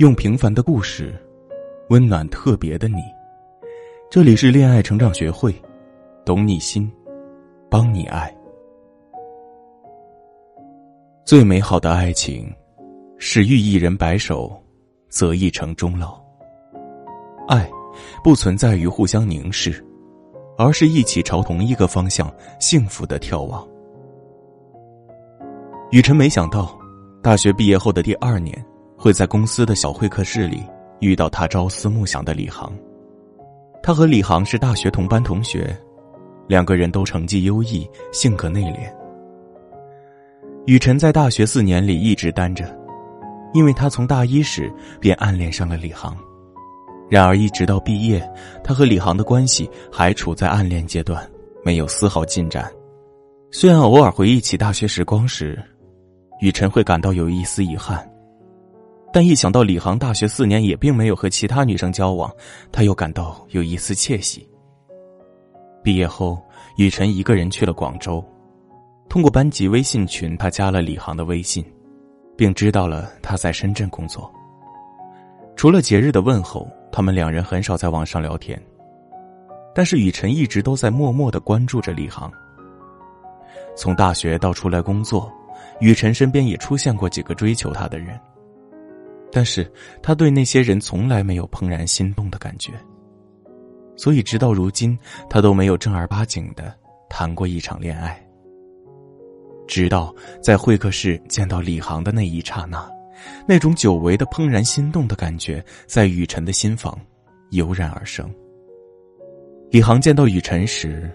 用平凡的故事，温暖特别的你。这里是恋爱成长学会，懂你心，帮你爱。最美好的爱情，是遇一人白首，则一城终老。爱，不存在于互相凝视，而是一起朝同一个方向幸福的眺望。雨辰没想到，大学毕业后的第二年。会在公司的小会客室里遇到他朝思暮想的李航。他和李航是大学同班同学，两个人都成绩优异，性格内敛。雨辰在大学四年里一直单着，因为他从大一时便暗恋上了李航。然而一直到毕业，他和李航的关系还处在暗恋阶段，没有丝毫进展。虽然偶尔回忆起大学时光时，雨辰会感到有一丝遗憾。但一想到李航大学四年也并没有和其他女生交往，他又感到有一丝窃喜。毕业后，雨辰一个人去了广州，通过班级微信群，他加了李航的微信，并知道了他在深圳工作。除了节日的问候，他们两人很少在网上聊天。但是雨辰一直都在默默的关注着李航。从大学到出来工作，雨辰身边也出现过几个追求他的人。但是他对那些人从来没有怦然心动的感觉，所以直到如今，他都没有正儿八经的谈过一场恋爱。直到在会客室见到李航的那一刹那，那种久违的怦然心动的感觉在雨辰的心房油然而生。李航见到雨辰时，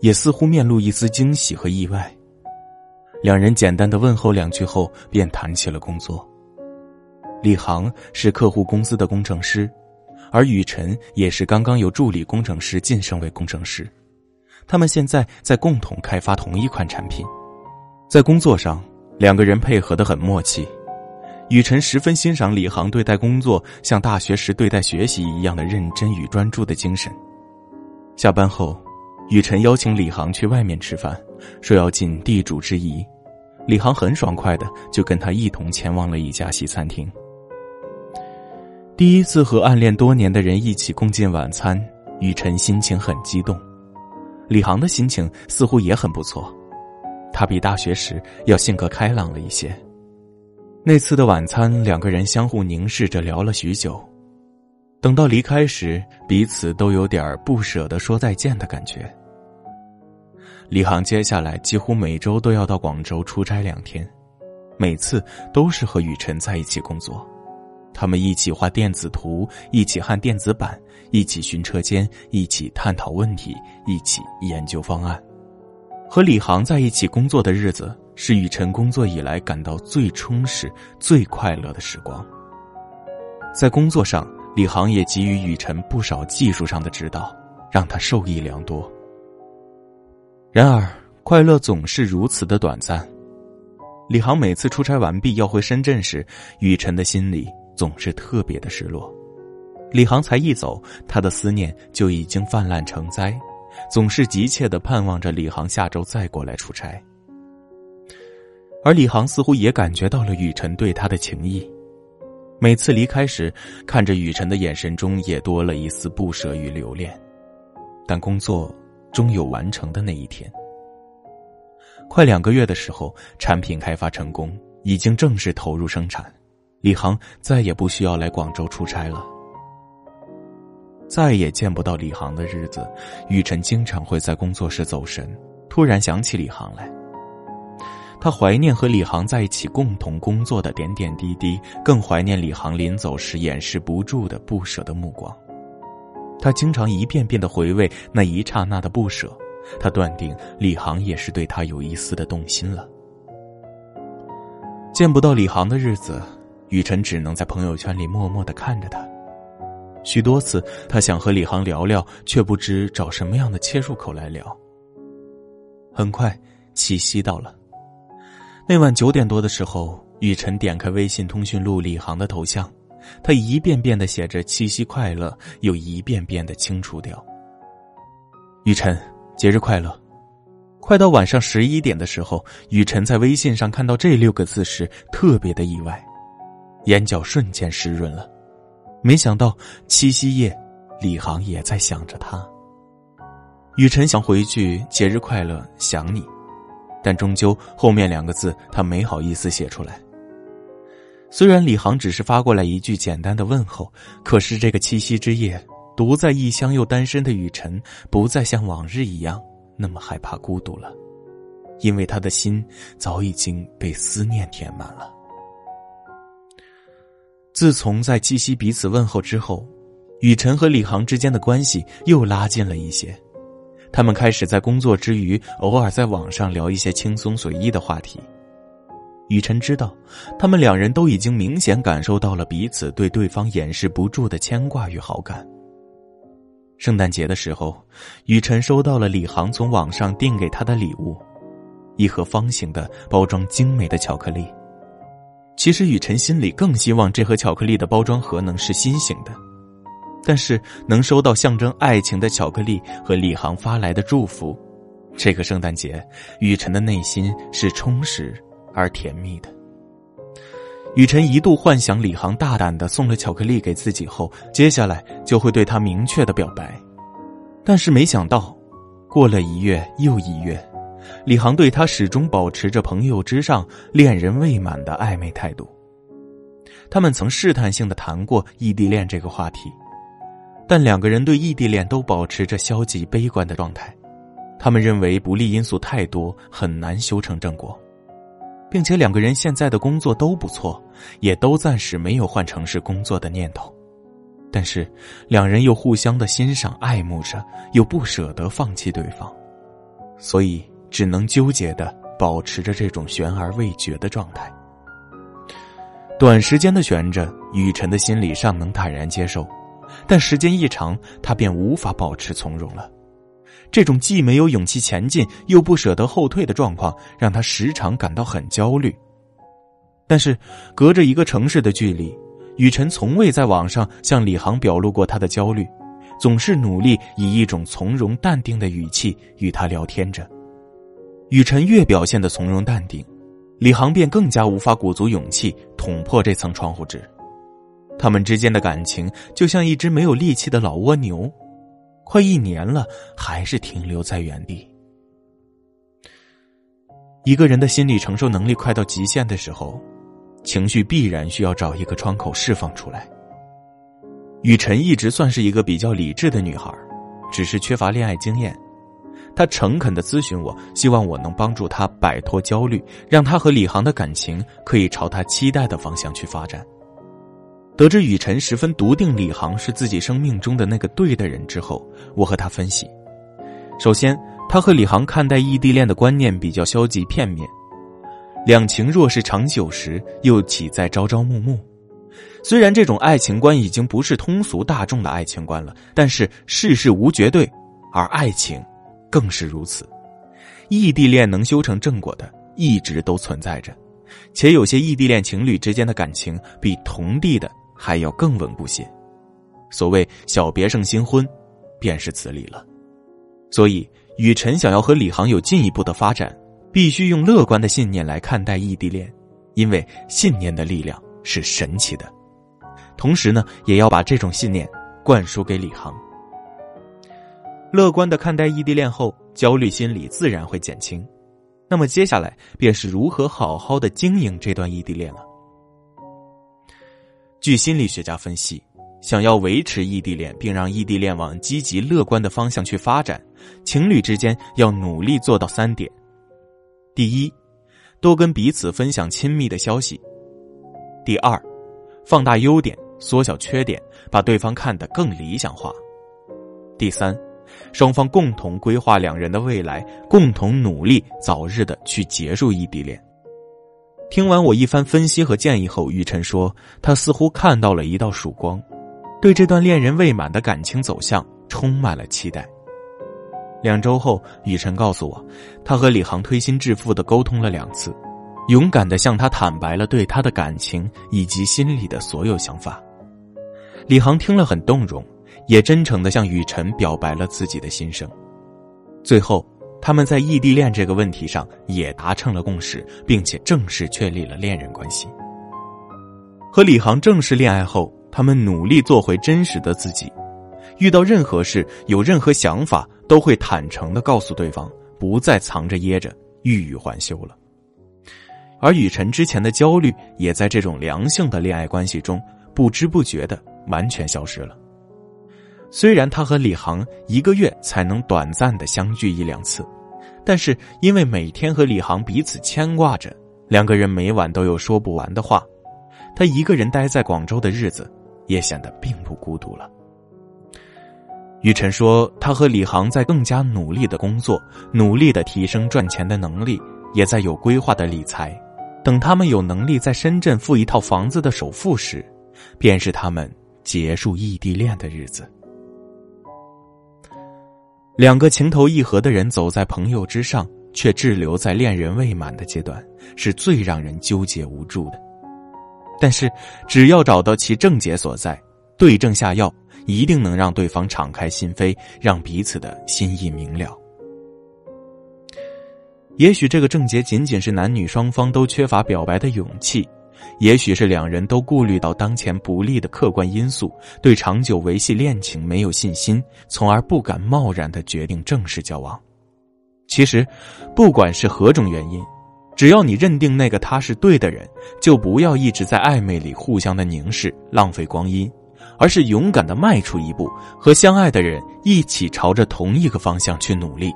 也似乎面露一丝惊喜和意外。两人简单的问候两句后，便谈起了工作。李航是客户公司的工程师，而雨辰也是刚刚由助理工程师晋升为工程师。他们现在在共同开发同一款产品，在工作上两个人配合的很默契。雨辰十分欣赏李航对待工作像大学时对待学习一样的认真与专注的精神。下班后，雨辰邀请李航去外面吃饭，说要尽地主之谊。李航很爽快的就跟他一同前往了一家西餐厅。第一次和暗恋多年的人一起共进晚餐，雨辰心情很激动，李航的心情似乎也很不错，他比大学时要性格开朗了一些。那次的晚餐，两个人相互凝视着聊了许久，等到离开时，彼此都有点不舍得说再见的感觉。李航接下来几乎每周都要到广州出差两天，每次都是和雨辰在一起工作。他们一起画电子图，一起焊电子板，一起巡车间，一起探讨问题，一起研究方案。和李航在一起工作的日子，是雨辰工作以来感到最充实、最快乐的时光。在工作上，李航也给予雨辰不少技术上的指导，让他受益良多。然而，快乐总是如此的短暂。李航每次出差完毕要回深圳时，雨辰的心里。总是特别的失落，李航才一走，他的思念就已经泛滥成灾，总是急切的盼望着李航下周再过来出差。而李航似乎也感觉到了雨辰对他的情谊，每次离开时，看着雨辰的眼神中也多了一丝不舍与留恋。但工作终有完成的那一天，快两个月的时候，产品开发成功，已经正式投入生产。李航再也不需要来广州出差了。再也见不到李航的日子，雨辰经常会在工作室走神，突然想起李航来。他怀念和李航在一起共同工作的点点滴滴，更怀念李航临走时掩饰不住的不舍的目光。他经常一遍遍的回味那一刹那的不舍，他断定李航也是对他有一丝的动心了。见不到李航的日子。雨辰只能在朋友圈里默默的看着他。许多次，他想和李航聊聊，却不知找什么样的切入口来聊。很快，七夕到了。那晚九点多的时候，雨辰点开微信通讯录李航的头像，他一遍遍的写着“七夕快乐”，又一遍遍的清除掉。雨辰，节日快乐。快到晚上十一点的时候，雨辰在微信上看到这六个字时，特别的意外。眼角瞬间湿润了。没想到七夕夜，李航也在想着他。雨辰想回句“节日快乐，想你”，但终究后面两个字他没好意思写出来。虽然李航只是发过来一句简单的问候，可是这个七夕之夜，独在异乡又单身的雨辰，不再像往日一样那么害怕孤独了，因为他的心早已经被思念填满了。自从在七夕彼此问候之后，雨辰和李航之间的关系又拉近了一些。他们开始在工作之余，偶尔在网上聊一些轻松随意的话题。雨辰知道，他们两人都已经明显感受到了彼此对对方掩饰不住的牵挂与好感。圣诞节的时候，雨辰收到了李航从网上订给他的礼物，一盒方形的、包装精美的巧克力。其实雨辰心里更希望这盒巧克力的包装盒能是心形的。但是能收到象征爱情的巧克力和李航发来的祝福，这个圣诞节，雨辰的内心是充实而甜蜜的。雨辰一度幻想李航大胆的送了巧克力给自己后，接下来就会对他明确的表白，但是没想到，过了一月又一月，李航对他始终保持着朋友之上、恋人未满的暧昧态度。他们曾试探性的谈过异地恋这个话题。但两个人对异地恋都保持着消极悲观的状态，他们认为不利因素太多，很难修成正果，并且两个人现在的工作都不错，也都暂时没有换城市工作的念头。但是两人又互相的欣赏爱慕着，又不舍得放弃对方，所以只能纠结的保持着这种悬而未决的状态。短时间的悬着，雨辰的心理尚能坦然接受。但时间一长，他便无法保持从容了。这种既没有勇气前进，又不舍得后退的状况，让他时常感到很焦虑。但是，隔着一个城市的距离，雨辰从未在网上向李航表露过他的焦虑，总是努力以一种从容淡定的语气与他聊天着。雨辰越表现的从容淡定，李航便更加无法鼓足勇气捅破这层窗户纸。他们之间的感情就像一只没有力气的老蜗牛，快一年了，还是停留在原地。一个人的心理承受能力快到极限的时候，情绪必然需要找一个窗口释放出来。雨辰一直算是一个比较理智的女孩，只是缺乏恋爱经验。他诚恳的咨询我，希望我能帮助他摆脱焦虑，让他和李航的感情可以朝他期待的方向去发展。得知雨辰十分笃定李航是自己生命中的那个对的人之后，我和他分析：首先，他和李航看待异地恋的观念比较消极片面。两情若是长久时，又岂在朝朝暮暮？虽然这种爱情观已经不是通俗大众的爱情观了，但是世事无绝对，而爱情更是如此。异地恋能修成正果的，一直都存在着，且有些异地恋情侣之间的感情比同地的。还要更稳固些，所谓“小别胜新婚”，便是此理了。所以，雨辰想要和李航有进一步的发展，必须用乐观的信念来看待异地恋，因为信念的力量是神奇的。同时呢，也要把这种信念灌输给李航。乐观的看待异地恋后，焦虑心理自然会减轻。那么，接下来便是如何好好的经营这段异地恋了。据心理学家分析，想要维持异地恋，并让异地恋往积极乐观的方向去发展，情侣之间要努力做到三点：第一，多跟彼此分享亲密的消息；第二，放大优点，缩小缺点，把对方看得更理想化；第三，双方共同规划两人的未来，共同努力早日的去结束异地恋。听完我一番分析和建议后，雨辰说：“他似乎看到了一道曙光，对这段恋人未满的感情走向充满了期待。”两周后，雨辰告诉我，他和李航推心置腹的沟通了两次，勇敢的向他坦白了对他的感情以及心里的所有想法。李航听了很动容，也真诚的向雨辰表白了自己的心声。最后。他们在异地恋这个问题上也达成了共识，并且正式确立了恋人关系。和李航正式恋爱后，他们努力做回真实的自己，遇到任何事、有任何想法，都会坦诚的告诉对方，不再藏着掖着，欲语还休了。而雨辰之前的焦虑，也在这种良性的恋爱关系中，不知不觉的完全消失了。虽然他和李航一个月才能短暂的相聚一两次，但是因为每天和李航彼此牵挂着，两个人每晚都有说不完的话。他一个人待在广州的日子，也显得并不孤独了。雨辰说，他和李航在更加努力的工作，努力的提升赚钱的能力，也在有规划的理财。等他们有能力在深圳付一套房子的首付时，便是他们结束异地恋的日子。两个情投意合的人走在朋友之上，却滞留在恋人未满的阶段，是最让人纠结无助的。但是，只要找到其症结所在，对症下药，一定能让对方敞开心扉，让彼此的心意明了。也许这个症结仅仅是男女双方都缺乏表白的勇气，也许是两人都顾虑到当前不利的客观因素，对长久维系恋情没有信心，从而不敢贸然的决定正式交往。其实，不管是何种原因，只要你认定那个他是对的人，就不要一直在暧昧里互相的凝视，浪费光阴，而是勇敢的迈出一步，和相爱的人一起朝着同一个方向去努力。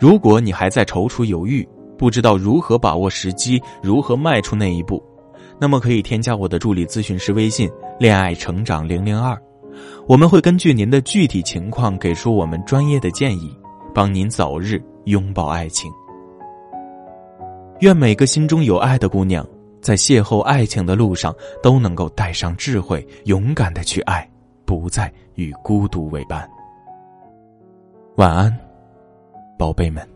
如果你还在踌躇犹豫，不知道如何把握时机，如何迈出那一步，那么可以添加我的助理咨询师微信“恋爱成长零零二”，我们会根据您的具体情况给出我们专业的建议，帮您早日拥抱爱情。愿每个心中有爱的姑娘，在邂逅爱情的路上都能够带上智慧，勇敢的去爱，不再与孤独为伴。晚安。宝贝们。